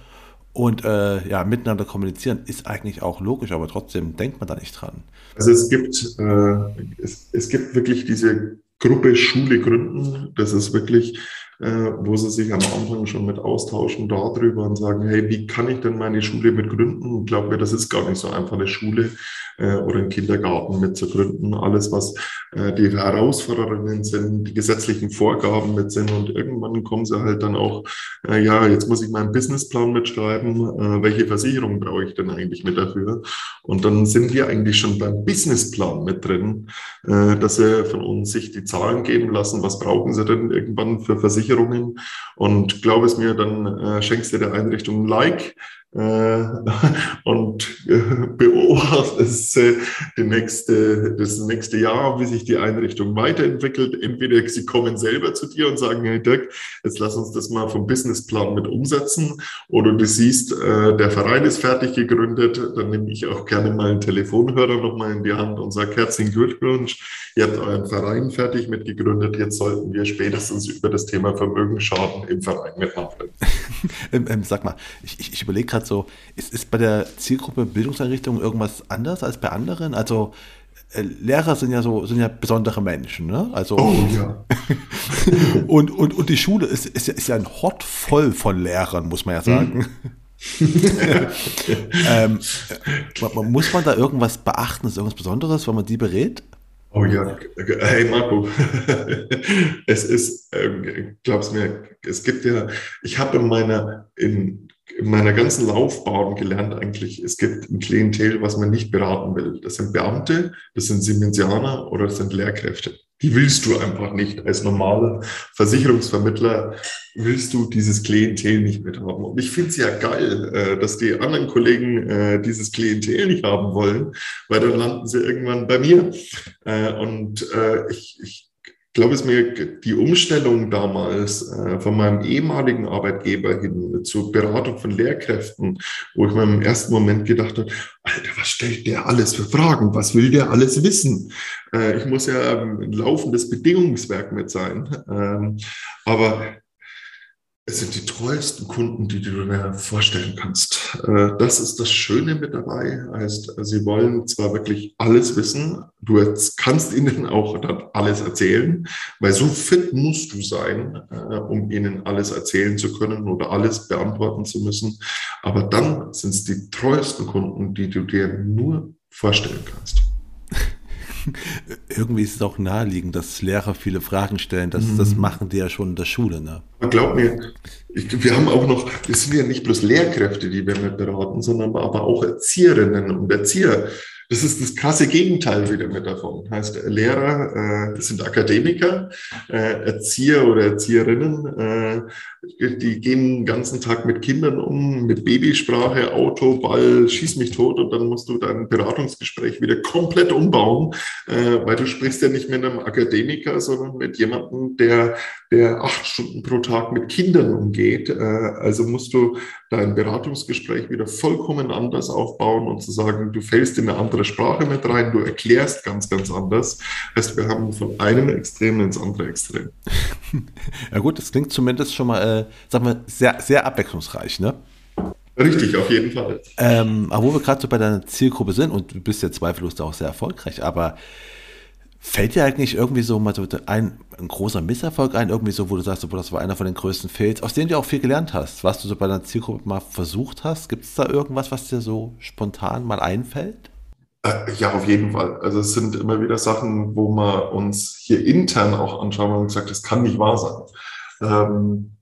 und äh, ja, miteinander kommunizieren, ist eigentlich auch logisch, aber trotzdem denkt man da nicht dran. Also es gibt, äh, es, es gibt wirklich diese Gruppe Schule gründen. Das ist wirklich, äh, wo sie sich am Anfang schon mit austauschen darüber und sagen, hey, wie kann ich denn meine Schule mit gründen? Ich glaube mir, das ist gar nicht so einfach eine Schule äh, oder einen Kindergarten mit zu gründen. Alles, was äh, die Herausforderungen sind, die gesetzlichen Vorgaben mit sind und irgendwann kommen sie halt dann auch, äh, ja, jetzt muss ich meinen Businessplan mitschreiben, äh, welche Versicherung brauche ich denn eigentlich mit dafür? Und dann sind wir eigentlich schon beim Businessplan mit drin, äh, dass sie von uns sich die Zahlen geben lassen, was brauchen sie denn irgendwann für Versicherungen? Und glaub es mir, dann äh, schenkst du der Einrichtung ein Like und äh, beobachtest äh, die nächste, das nächste Jahr, wie sich die Einrichtung weiterentwickelt. Entweder sie kommen selber zu dir und sagen, hey Dirk, jetzt lass uns das mal vom Businessplan mit umsetzen. Oder du siehst, äh, der Verein ist fertig gegründet, dann nehme ich auch gerne mal einen Telefonhörer nochmal in die Hand und sage herzlichen Glückwunsch, ihr habt euren Verein fertig mitgegründet, jetzt sollten wir spätestens über das Thema Vermögensschaden im Verein mitmachen. ähm, ähm, sag mal, ich, ich, ich überlege gerade, gerade so, ist, ist bei der Zielgruppe Bildungseinrichtung irgendwas anders als bei anderen? Also äh, Lehrer sind ja so sind ja besondere Menschen, ne? Also oh, ja. und, und, und die Schule ist, ist, ja, ist ja ein Hort voll von Lehrern, muss man ja sagen. ähm, muss man da irgendwas beachten, ist irgendwas Besonderes, wenn man die berät? Oh ja, hey Marco, es ist, äh, glaub's mir, es gibt ja, ich habe in meiner, in, in meiner ganzen Laufbahn gelernt eigentlich, es gibt ein Klientel, was man nicht beraten will. Das sind Beamte, das sind Siemensianer oder das sind Lehrkräfte die willst du einfach nicht. Als normaler Versicherungsvermittler willst du dieses Klientel nicht mithaben. Und ich finde es ja geil, äh, dass die anderen Kollegen äh, dieses Klientel nicht haben wollen, weil dann landen sie irgendwann bei mir. Äh, und ich, ich glaube, es mir die Umstellung damals äh, von meinem ehemaligen Arbeitgeber hin zur Beratung von Lehrkräften, wo ich mir im ersten Moment gedacht habe, Alter, was stellt der alles für Fragen? Was will der alles wissen? Äh, ich muss ja ein laufendes Bedingungswerk mit sein. Ähm, aber es sind die treuesten Kunden, die du dir vorstellen kannst. Äh, das ist das Schöne mit dabei. Heißt, sie wollen zwar wirklich alles wissen, du kannst ihnen auch dann alles erzählen, weil so fit musst du sein, äh, um ihnen alles erzählen zu können oder alles beantworten zu müssen. Aber dann sind es die treuesten Kunden, die du dir nur vorstellen kannst. irgendwie ist es auch naheliegend, dass Lehrer viele Fragen stellen. Das, mhm. das machen die ja schon in der Schule. Ne? Glaub mir, ich, wir haben auch noch, wir sind ja nicht bloß Lehrkräfte, die wir mit beraten, sondern aber auch Erzieherinnen und Erzieher. Das ist das krasse Gegenteil wieder mit davon. Heißt, Lehrer äh, sind Akademiker, äh, Erzieher oder Erzieherinnen, äh, die gehen den ganzen Tag mit Kindern um, mit Babysprache, Auto, Ball, schieß mich tot und dann musst du dein Beratungsgespräch wieder komplett umbauen, äh, weil du sprichst ja nicht mit einem Akademiker, sondern mit jemandem, der, der acht Stunden pro Tag mit Kindern umgeht. Äh, also musst du dein Beratungsgespräch wieder vollkommen anders aufbauen und zu sagen, du fällst in eine andere Sprache mit rein, du erklärst ganz, ganz anders. Heißt, wir haben von einem Extrem ins andere Extrem. Ja gut, das klingt zumindest schon mal, äh, sagen wir, sehr, sehr abwechslungsreich, ne? Richtig, auf jeden Fall. Ähm, aber wo wir gerade so bei deiner Zielgruppe sind, und du bist ja zweifellos auch sehr erfolgreich, aber Fällt dir eigentlich irgendwie so mal so ein, ein, großer Misserfolg ein, irgendwie so, wo du sagst, das war einer von den größten Fails, aus denen du auch viel gelernt hast, was du so bei deiner Zielgruppe mal versucht hast? Gibt es da irgendwas, was dir so spontan mal einfällt? Äh, ja, auf jeden Fall. Also es sind immer wieder Sachen, wo wir uns hier intern auch anschauen und gesagt, das kann nicht wahr sein. Ähm,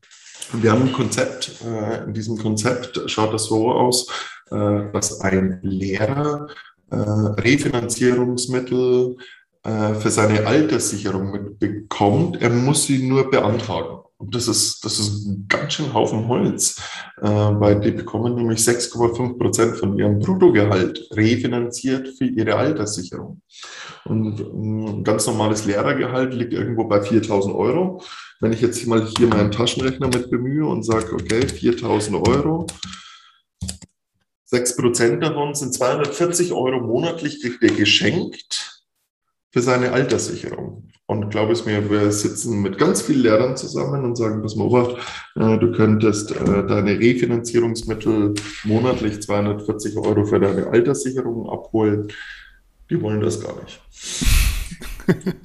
wir haben ein Konzept. Äh, in diesem Konzept schaut das so aus, äh, dass ein Lehrer äh, Refinanzierungsmittel äh, für seine Alterssicherung bekommt. Er muss sie nur beantragen. Und das ist, das ist ein ganz schön Haufen Holz, äh, weil die bekommen nämlich 6,5 Prozent von ihrem Bruttogehalt refinanziert für ihre Alterssicherung. Und ein ganz normales Lehrergehalt liegt irgendwo bei 4.000 Euro. Wenn ich jetzt mal hier meinen Taschenrechner mit bemühe und sage, okay, 4.000 Euro, 6 Prozent davon sind 240 Euro monatlich, kriegt er geschenkt für seine Alterssicherung. Und glaube es mir, wir sitzen mit ganz vielen Lehrern zusammen und sagen, pass mal, Obacht, äh, du könntest äh, deine Refinanzierungsmittel monatlich 240 Euro für deine Alterssicherung abholen. Die wollen das gar nicht.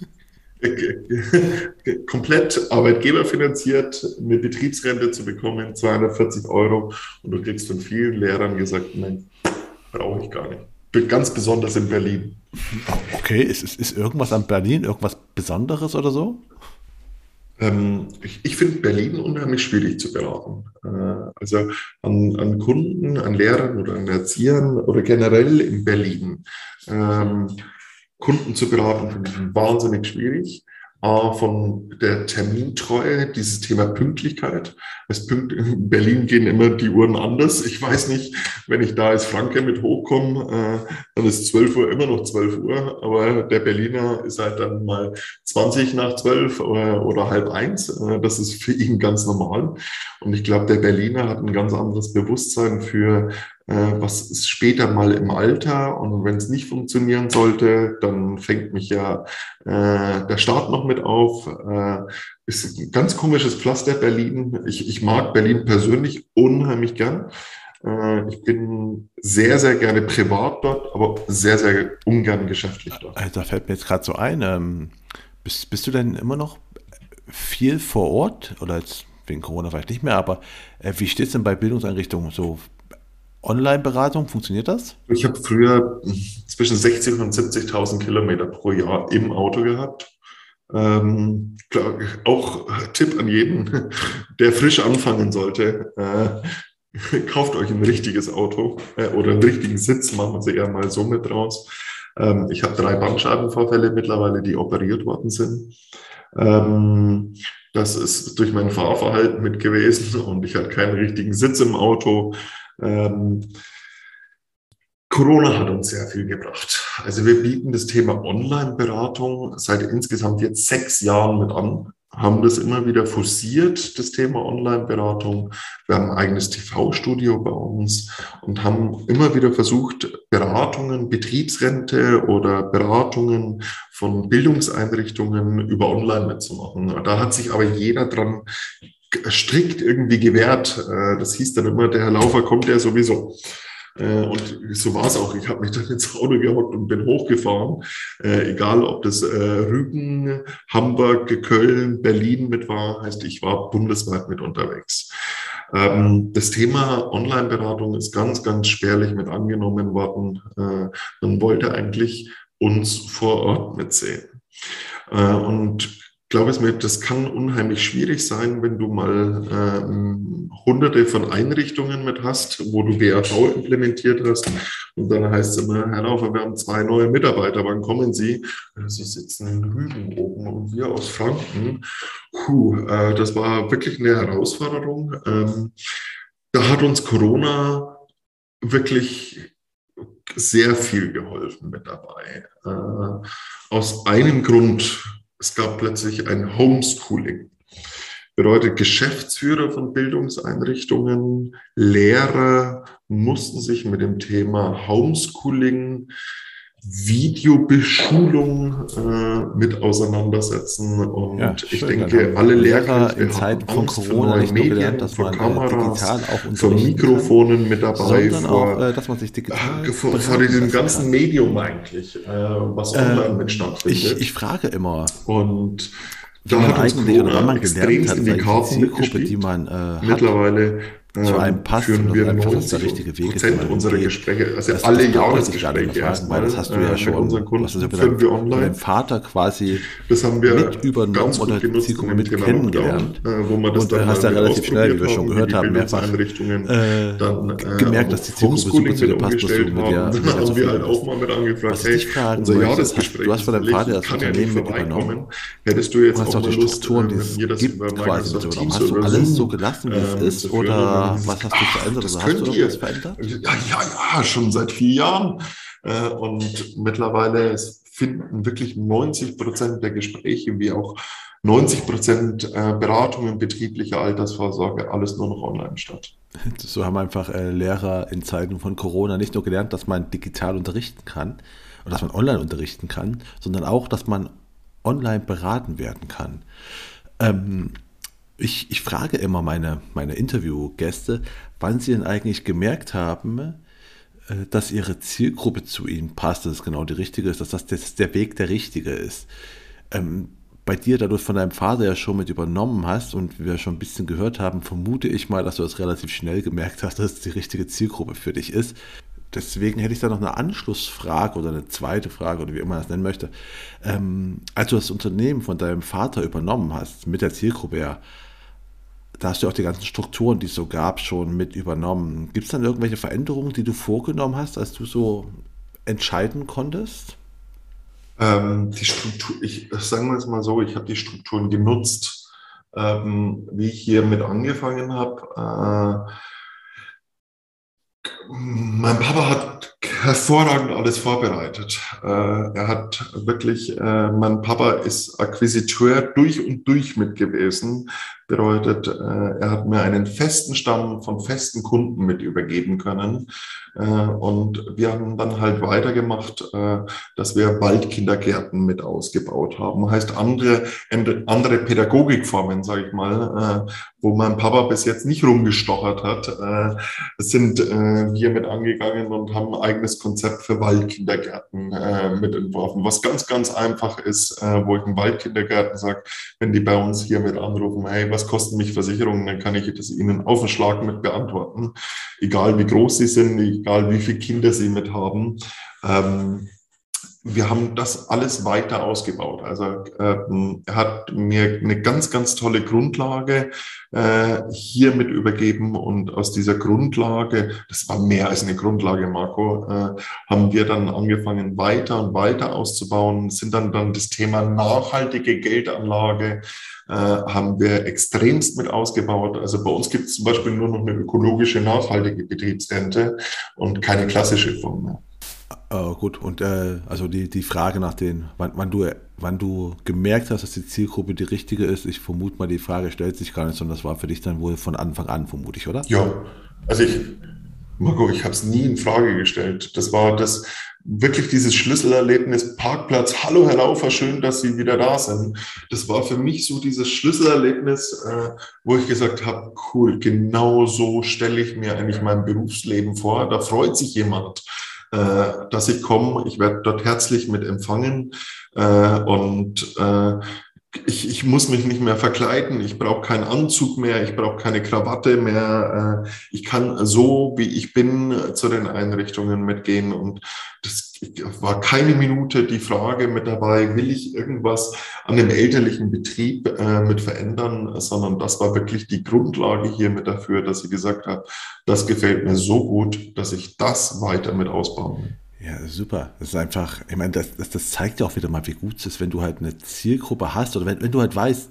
komplett arbeitgeberfinanziert eine Betriebsrente zu bekommen, 240 Euro. Und du kriegst von vielen Lehrern gesagt, nein, brauche ich gar nicht ganz besonders in Berlin. Okay, ist, ist, ist irgendwas an Berlin, irgendwas Besonderes oder so? Ähm, ich, ich finde Berlin unheimlich schwierig zu beraten. Äh, also an, an, Kunden, an Lehrern oder an Erziehern oder generell in Berlin ähm, Kunden zu beraten, finde ich wahnsinnig schwierig von der Termintreue, dieses Thema Pünktlichkeit. Es pünkt, in Berlin gehen immer die Uhren anders. Ich weiß nicht, wenn ich da als Franke mit hochkomme, äh, dann ist 12 Uhr immer noch 12 Uhr, aber der Berliner ist halt dann mal 20 nach 12 oder, oder halb eins. Äh, das ist für ihn ganz normal. Und ich glaube, der Berliner hat ein ganz anderes Bewusstsein für was ist später mal im Alter und wenn es nicht funktionieren sollte, dann fängt mich ja äh, der Staat noch mit auf. Äh, ist ein ganz komisches Pflaster Berlin. Ich, ich mag Berlin persönlich unheimlich gern. Äh, ich bin sehr, sehr gerne privat dort, aber sehr, sehr ungern geschäftlich dort. Also, da fällt mir jetzt gerade so ein, ähm, bist, bist du denn immer noch viel vor Ort oder jetzt wegen Corona vielleicht nicht mehr, aber äh, wie steht es denn bei Bildungseinrichtungen so Online-Beratung, funktioniert das? Ich habe früher zwischen 60 und 70.000 Kilometer pro Jahr im Auto gehabt. Ähm, klar, auch Tipp an jeden, der frisch anfangen sollte. Äh, kauft euch ein richtiges Auto äh, oder einen richtigen Sitz, machen Sie eher mal so mit raus. Ähm, ich habe drei Bandscheibenvorfälle mittlerweile, die operiert worden sind. Ähm, das ist durch mein Fahrverhalten mit gewesen und ich hatte keinen richtigen Sitz im Auto. Ähm, Corona hat uns sehr viel gebracht. Also wir bieten das Thema Online-Beratung seit insgesamt jetzt sechs Jahren mit an, haben das immer wieder forciert, das Thema Online-Beratung. Wir haben ein eigenes TV-Studio bei uns und haben immer wieder versucht, Beratungen, Betriebsrente oder Beratungen von Bildungseinrichtungen über Online mitzumachen. Da hat sich aber jeder dran strikt irgendwie gewährt. Äh, das hieß dann immer, der Herr Laufer kommt ja sowieso. Äh, und so war es auch. Ich habe mich dann ins Auto gehockt und bin hochgefahren. Äh, egal, ob das Rügen, Hamburg, Köln, Berlin mit war, heißt, ich war bundesweit mit unterwegs. Ähm, das Thema Online-Beratung ist ganz, ganz spärlich mit angenommen worden. Man wollte eigentlich uns vor Ort mitsehen. Und glaube es mir, das kann unheimlich schwierig sein, wenn du mal ähm, hunderte von Einrichtungen mit hast, wo du BAV implementiert hast. Und dann heißt es immer, Herr Laufer, wir haben zwei neue Mitarbeiter, wann kommen Sie? Sie sitzen in Rügen oben und wir aus Franken. Puh, äh, das war wirklich eine Herausforderung. Ähm, da hat uns Corona wirklich sehr viel geholfen mit dabei. Äh, aus einem Grund, es gab plötzlich ein Homeschooling. Bedeutet, Geschäftsführer von Bildungseinrichtungen, Lehrer mussten sich mit dem Thema Homeschooling Videobeschulung äh, mit auseinandersetzen. Und ja, ich denke, alle Lehrer in Zeiten von Corona nicht nur gelernt, dass man Kameras, digital auch von Mikrofonen mit dabei, sondern vor, auch, äh, dass man sich digital äh, vor, vor diesem ganzen Medium eigentlich, äh, was online ähm, mit stattfindet. Ich, ich frage immer. Und da hat eigentlich oder wann man gelernt hat, die die man äh, mittlerweile zu einem ähm, passt führen wir einfach, dass der richtige Weg Prozent ist, unserer Gespräche, also das, alle das Jahresgespräche erstmal, das hast du ja äh, schon, unseren Kunden was ist führen wir online. dein Vater quasi das haben wir mit übernommen oder die Zielgruppe mit kennengelernt. Äh, wo man das und dann hast du ja relativ schnell, wie wir schon gehört haben, mehrfach äh, dann, äh, gemerkt, dass die Zielgruppe super zu dir passt, dass du mit der, mit haben wir halt auch mal mit angefragt, was hey, ich fragen unser Jahresgespräch, du hast von deinem Vater das Unternehmen mit übernommen. Hättest du jetzt auch die Strukturen, die es gibt, quasi mit übernommen. Hast du alles so gelassen, wie es ist oder was hast du verändert? Hast du das verändert? Ja, ja, ja, schon seit vier Jahren. Äh, und mittlerweile finden wirklich 90 Prozent der Gespräche wie auch 90 Prozent äh, Beratungen betrieblicher Altersvorsorge alles nur noch online statt. So haben einfach äh, Lehrer in Zeiten von Corona nicht nur gelernt, dass man digital unterrichten kann und dass man online unterrichten kann, sondern auch, dass man online beraten werden kann. Ähm, ich, ich frage immer meine, meine Interviewgäste, wann sie denn eigentlich gemerkt haben, äh, dass ihre Zielgruppe zu ihnen passt, dass es genau die richtige ist, dass das, der Weg der richtige ist. Ähm, bei dir, da du es von deinem Vater ja schon mit übernommen hast und wir schon ein bisschen gehört haben, vermute ich mal, dass du das relativ schnell gemerkt hast, dass es die richtige Zielgruppe für dich ist. Deswegen hätte ich da noch eine Anschlussfrage oder eine zweite Frage oder wie immer man das nennen möchte. Ähm, als du das Unternehmen von deinem Vater übernommen hast, mit der Zielgruppe ja, da hast du auch die ganzen Strukturen, die es so gab, schon mit übernommen. Gibt es dann irgendwelche Veränderungen, die du vorgenommen hast, als du so entscheiden konntest? Ähm, die Struktur, ich sagen wir es mal so, ich habe die Strukturen genutzt, ähm, wie ich hier mit angefangen habe. Äh, mein Papa hat hervorragend alles vorbereitet. Äh, er hat wirklich, äh, mein Papa ist Akquisiteur durch und durch mit gewesen. Bedeutet, äh, er hat mir einen festen Stamm von festen Kunden mit übergeben können. Äh, und wir haben dann halt weitergemacht, äh, dass wir Waldkindergärten mit ausgebaut haben. Heißt andere, andere Pädagogikformen, sage ich mal, wo mein Papa bis jetzt nicht rumgestochert hat, sind wir mit angegangen und haben ein eigenes Konzept für Waldkindergärten mit entworfen. Was ganz, ganz einfach ist, wo ich einen Waldkindergärten sage, wenn die bei uns hier mit anrufen, hey, was kosten mich Versicherungen, dann kann ich das Ihnen auf den Schlag mit beantworten. Egal wie groß sie sind, egal wie viele Kinder sie mit haben. Ähm, wir haben das alles weiter ausgebaut. Also ähm, er hat mir eine ganz, ganz tolle Grundlage äh, hier mit übergeben und aus dieser Grundlage, das war mehr als eine Grundlage, Marco, äh, haben wir dann angefangen weiter und weiter auszubauen, sind dann dann das Thema nachhaltige Geldanlage äh, haben wir extremst mit ausgebaut. Also bei uns gibt es zum Beispiel nur noch eine ökologische, nachhaltige Betriebsrente und keine klassische Form mehr. Äh, gut, und äh, also die, die Frage nach den, wann, wann, du, wann du gemerkt hast, dass die Zielgruppe die richtige ist, ich vermute mal, die Frage stellt sich gar nicht, sondern das war für dich dann wohl von Anfang an, vermute ich, oder? Ja, also ich, Marco, ich habe es nie in Frage gestellt. Das war das wirklich dieses Schlüsselerlebnis Parkplatz. Hallo Herr Laufer, schön, dass Sie wieder da sind. Das war für mich so dieses Schlüsselerlebnis, äh, wo ich gesagt habe, cool, genau so stelle ich mir eigentlich mein Berufsleben vor. Da freut sich jemand dass ich komme. Ich werde dort herzlich mit empfangen äh, und äh, ich, ich muss mich nicht mehr verkleiden, ich brauche keinen Anzug mehr, ich brauche keine Krawatte mehr. Äh, ich kann so, wie ich bin, zu den Einrichtungen mitgehen. Und das war keine Minute die Frage mit dabei, will ich irgendwas an dem elterlichen Betrieb äh, mit verändern, sondern das war wirklich die Grundlage hier mit dafür, dass ich gesagt habe, das gefällt mir so gut, dass ich das weiter mit ausbauen will. Ja, super. Das ist einfach, ich meine, das, das, das zeigt ja auch wieder mal, wie gut es ist, wenn du halt eine Zielgruppe hast oder wenn, wenn du halt weißt,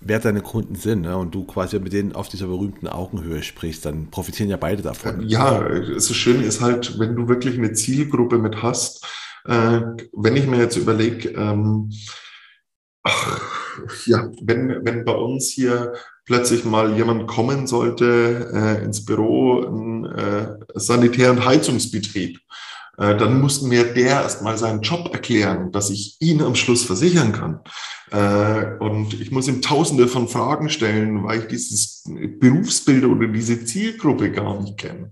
wer deine Kunden sind ne, und du quasi mit denen auf dieser berühmten Augenhöhe sprichst, dann profitieren ja beide davon. Ja, das Schöne ist halt, wenn du wirklich eine Zielgruppe mit hast, äh, wenn ich mir jetzt überlege, ähm, ja, wenn, wenn bei uns hier plötzlich mal jemand kommen sollte äh, ins Büro, ein äh, Sanitär- und Heizungsbetrieb, dann mussten mir der erstmal seinen Job erklären, dass ich ihn am Schluss versichern kann. Äh, und ich muss ihm tausende von Fragen stellen, weil ich dieses Berufsbild oder diese Zielgruppe gar nicht kenne.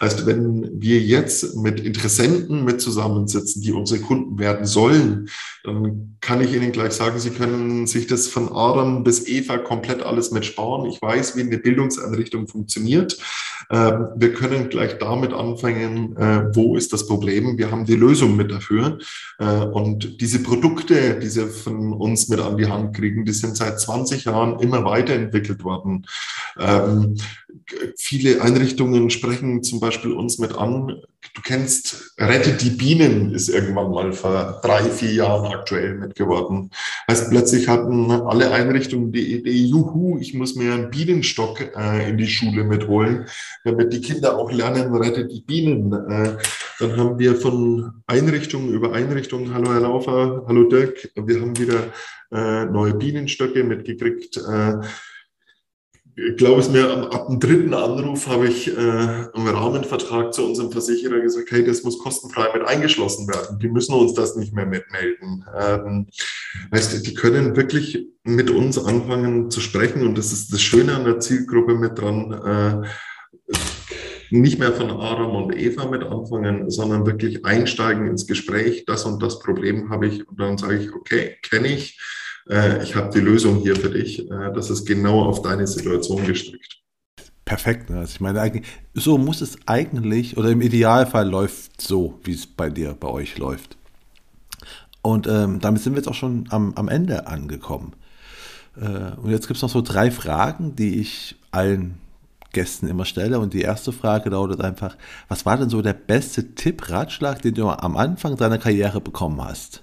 Also wenn wir jetzt mit Interessenten mit zusammensitzen, die unsere Kunden werden sollen, dann kann ich Ihnen gleich sagen, Sie können sich das von Adam bis Eva komplett alles mitsparen. Ich weiß, wie eine Bildungseinrichtung funktioniert. Ähm, wir können gleich damit anfangen, äh, wo ist das Problem? Wir haben die Lösung mit dafür. Und diese Produkte, diese von uns mit an die Hand kriegen. Die sind seit 20 Jahren immer weiterentwickelt worden. Ähm, viele Einrichtungen sprechen zum Beispiel uns mit an. Du kennst Rettet die Bienen ist irgendwann mal vor drei, vier Jahren aktuell mitgeworden. Heißt, plötzlich hatten alle Einrichtungen die Idee, juhu, ich muss mir einen Bienenstock äh, in die Schule mitholen, damit die Kinder auch lernen, rettet die Bienen. Äh, dann haben wir von Einrichtungen über Einrichtungen, hallo Herr Laufer, hallo Dirk, wir haben wieder äh, neue Bienenstöcke mitgekriegt. Äh, glaube es mir, ab dem dritten Anruf habe ich äh, im Rahmenvertrag zu unserem Versicherer gesagt, hey, das muss kostenfrei mit eingeschlossen werden. Die müssen uns das nicht mehr mitmelden. Ähm, heißt, die können wirklich mit uns anfangen zu sprechen und das ist das Schöne an der Zielgruppe mit dran. Äh, nicht mehr von Adam und Eva mit anfangen, sondern wirklich einsteigen ins Gespräch. Das und das Problem habe ich und dann sage ich, okay, kenne ich äh, ich habe die Lösung hier für dich. Äh, das ist genau auf deine Situation gestrickt. Perfekt. Ne? Also ich meine, so muss es eigentlich, oder im Idealfall läuft so, wie es bei dir, bei euch läuft. Und ähm, damit sind wir jetzt auch schon am, am Ende angekommen. Äh, und jetzt gibt es noch so drei Fragen, die ich allen Gästen immer stelle. Und die erste Frage lautet einfach, was war denn so der beste Tipp, Ratschlag, den du am Anfang deiner Karriere bekommen hast?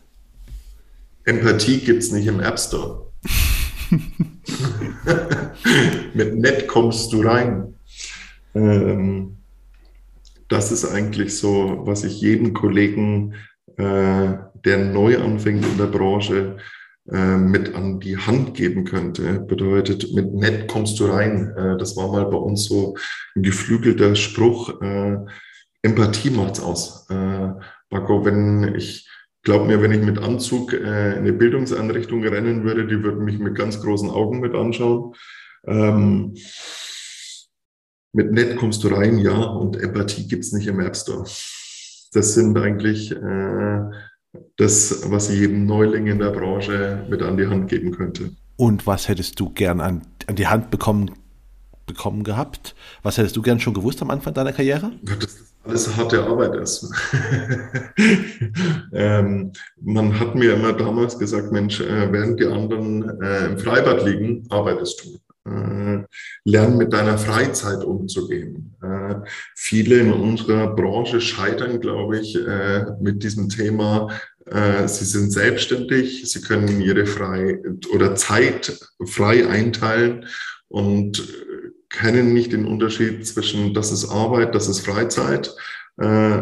Empathie gibt es nicht im App Store. Mit nett kommst du rein. Ähm, das ist eigentlich so, was ich jedem Kollegen, äh, der neu anfängt in der Branche, äh, mit an die Hand geben könnte. Bedeutet, mit nett kommst du rein. Äh, das war mal bei uns so ein geflügelter Spruch. Äh, Empathie macht's aus. Marco, wenn ich glaub mir, wenn ich mit Anzug äh, in eine Bildungseinrichtung rennen würde, die würden mich mit ganz großen Augen mit anschauen. Ähm, mit nett kommst du rein, ja, und Empathie gibt's nicht im App Store. Das sind eigentlich äh, das, was ich jedem Neuling in der Branche mit an die Hand geben könnte. Und was hättest du gern an, an die Hand bekommen bekommen gehabt. Was hättest du gern schon gewusst am Anfang deiner Karriere? Das alles harte Arbeit ist. ähm, man hat mir immer damals gesagt, Mensch, äh, während die anderen äh, im Freibad liegen, arbeitest du. Äh, lern mit deiner Freizeit umzugehen. Äh, viele in unserer Branche scheitern, glaube ich, äh, mit diesem Thema. Äh, sie sind selbstständig, sie können ihre frei oder Zeit frei einteilen und kennen nicht den Unterschied zwischen das ist Arbeit, das ist Freizeit. Äh,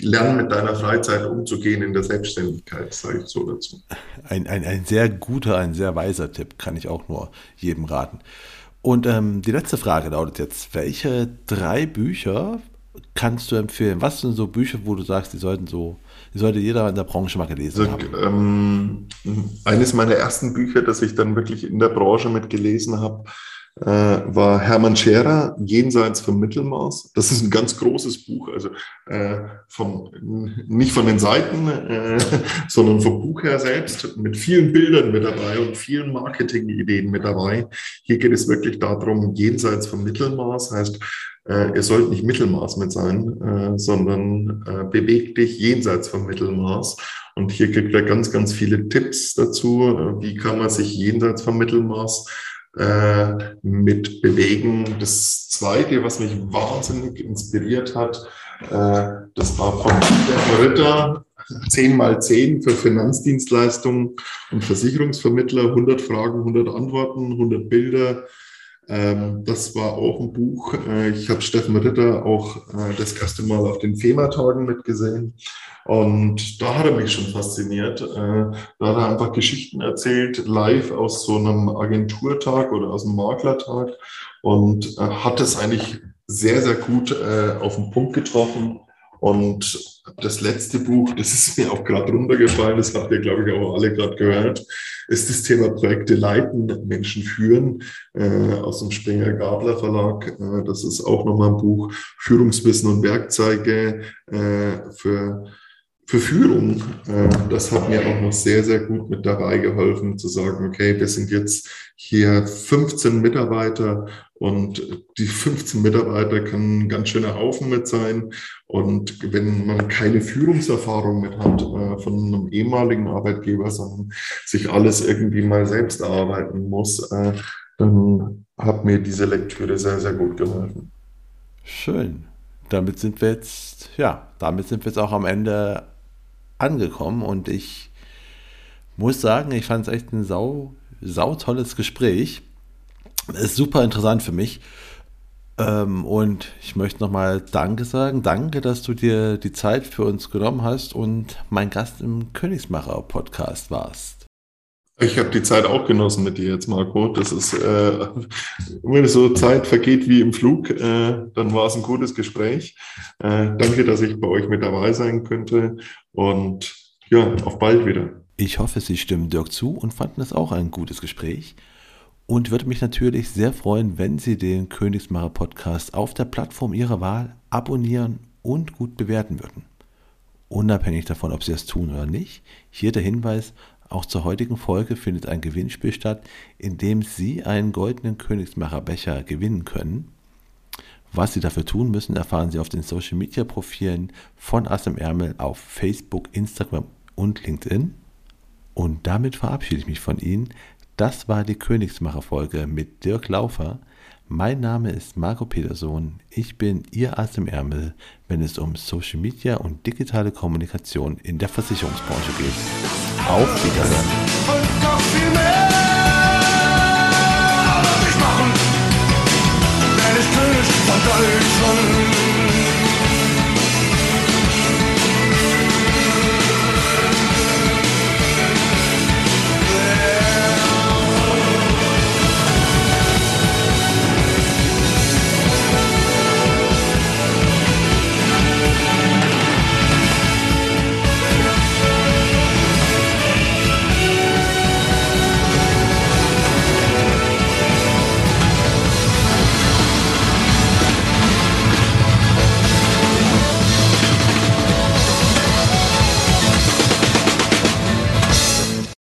lernen mit deiner Freizeit umzugehen in der Selbstständigkeit, sage ich so dazu. Ein, ein, ein sehr guter, ein sehr weiser Tipp, kann ich auch nur jedem raten. Und ähm, die letzte Frage lautet jetzt, welche drei Bücher kannst du empfehlen? Was sind so Bücher, wo du sagst, die sollten so, die sollte jeder in der Branche mal gelesen also, haben? Ähm, eines meiner ersten Bücher, das ich dann wirklich in der Branche mit gelesen habe, äh, war Hermann Scherer, Jenseits vom Mittelmaß. Das ist ein ganz großes Buch, also äh, vom, nicht von den Seiten, äh, sondern vom Buch her selbst, mit vielen Bildern mit dabei und vielen Marketingideen mit dabei. Hier geht es wirklich darum, Jenseits vom Mittelmaß heißt, äh, ihr sollt nicht Mittelmaß mit sein, äh, sondern äh, bewegt dich jenseits vom Mittelmaß. Und hier gibt er ganz, ganz viele Tipps dazu, äh, wie kann man sich jenseits vom Mittelmaß äh, mit bewegen. Das Zweite, was mich wahnsinnig inspiriert hat, äh, das war von Stefan Ritter, 10 mal 10 für Finanzdienstleistungen und Versicherungsvermittler, 100 Fragen, 100 Antworten, 100 Bilder. Ähm, das war auch ein Buch. Äh, ich habe Steffen Ritter auch äh, das erste Mal auf den FEMA-Tagen mitgesehen. Und da hat er mich schon fasziniert. Äh, da hat er einfach Geschichten erzählt, live aus so einem Agenturtag oder aus einem Maklertag und äh, hat es eigentlich sehr, sehr gut äh, auf den Punkt getroffen. Und das letzte Buch, das ist mir auch gerade runtergefallen, das habt ihr, glaube ich, auch alle gerade gehört, ist das Thema Projekte leiten, Menschen führen äh, aus dem Springer Gabler Verlag. Äh, das ist auch nochmal ein Buch, Führungswissen und Werkzeuge äh, für für Führung, äh, das hat mir auch noch sehr, sehr gut mit dabei geholfen, zu sagen, okay, wir sind jetzt hier 15 Mitarbeiter und die 15 Mitarbeiter können ein ganz schöner Haufen mit sein. Und wenn man keine Führungserfahrung mit hat äh, von einem ehemaligen Arbeitgeber, sondern sich alles irgendwie mal selbst erarbeiten muss, äh, dann hat mir diese Lektüre sehr, sehr gut geholfen. Schön. Damit sind wir jetzt, ja, damit sind wir jetzt auch am Ende angekommen und ich muss sagen, ich fand es echt ein sau, sau tolles Gespräch. Ist super interessant für mich. Ähm, und ich möchte nochmal Danke sagen. Danke, dass du dir die Zeit für uns genommen hast und mein Gast im Königsmacher-Podcast warst. Ich habe die Zeit auch genossen mit dir jetzt, Marco. Das ist, äh, wenn so Zeit vergeht wie im Flug, äh, dann war es ein gutes Gespräch. Äh, danke, dass ich bei euch mit dabei sein könnte und ja, auf bald wieder. Ich hoffe, Sie stimmen Dirk zu und fanden es auch ein gutes Gespräch und würde mich natürlich sehr freuen, wenn Sie den Königsmacher Podcast auf der Plattform Ihrer Wahl abonnieren und gut bewerten würden. Unabhängig davon, ob Sie es tun oder nicht, hier der Hinweis, auch zur heutigen Folge findet ein Gewinnspiel statt, in dem Sie einen goldenen Königsmacher-Becher gewinnen können. Was Sie dafür tun müssen, erfahren Sie auf den Social Media Profilen von Ass im Ärmel auf Facebook, Instagram und LinkedIn. Und damit verabschiede ich mich von Ihnen. Das war die Königsmacher-Folge mit Dirk Laufer. Mein Name ist Marco Peterson. Ich bin Ihr Ass im Ärmel, wenn es um Social Media und digitale Kommunikation in der Versicherungsbranche geht. Auf Wiedersehen.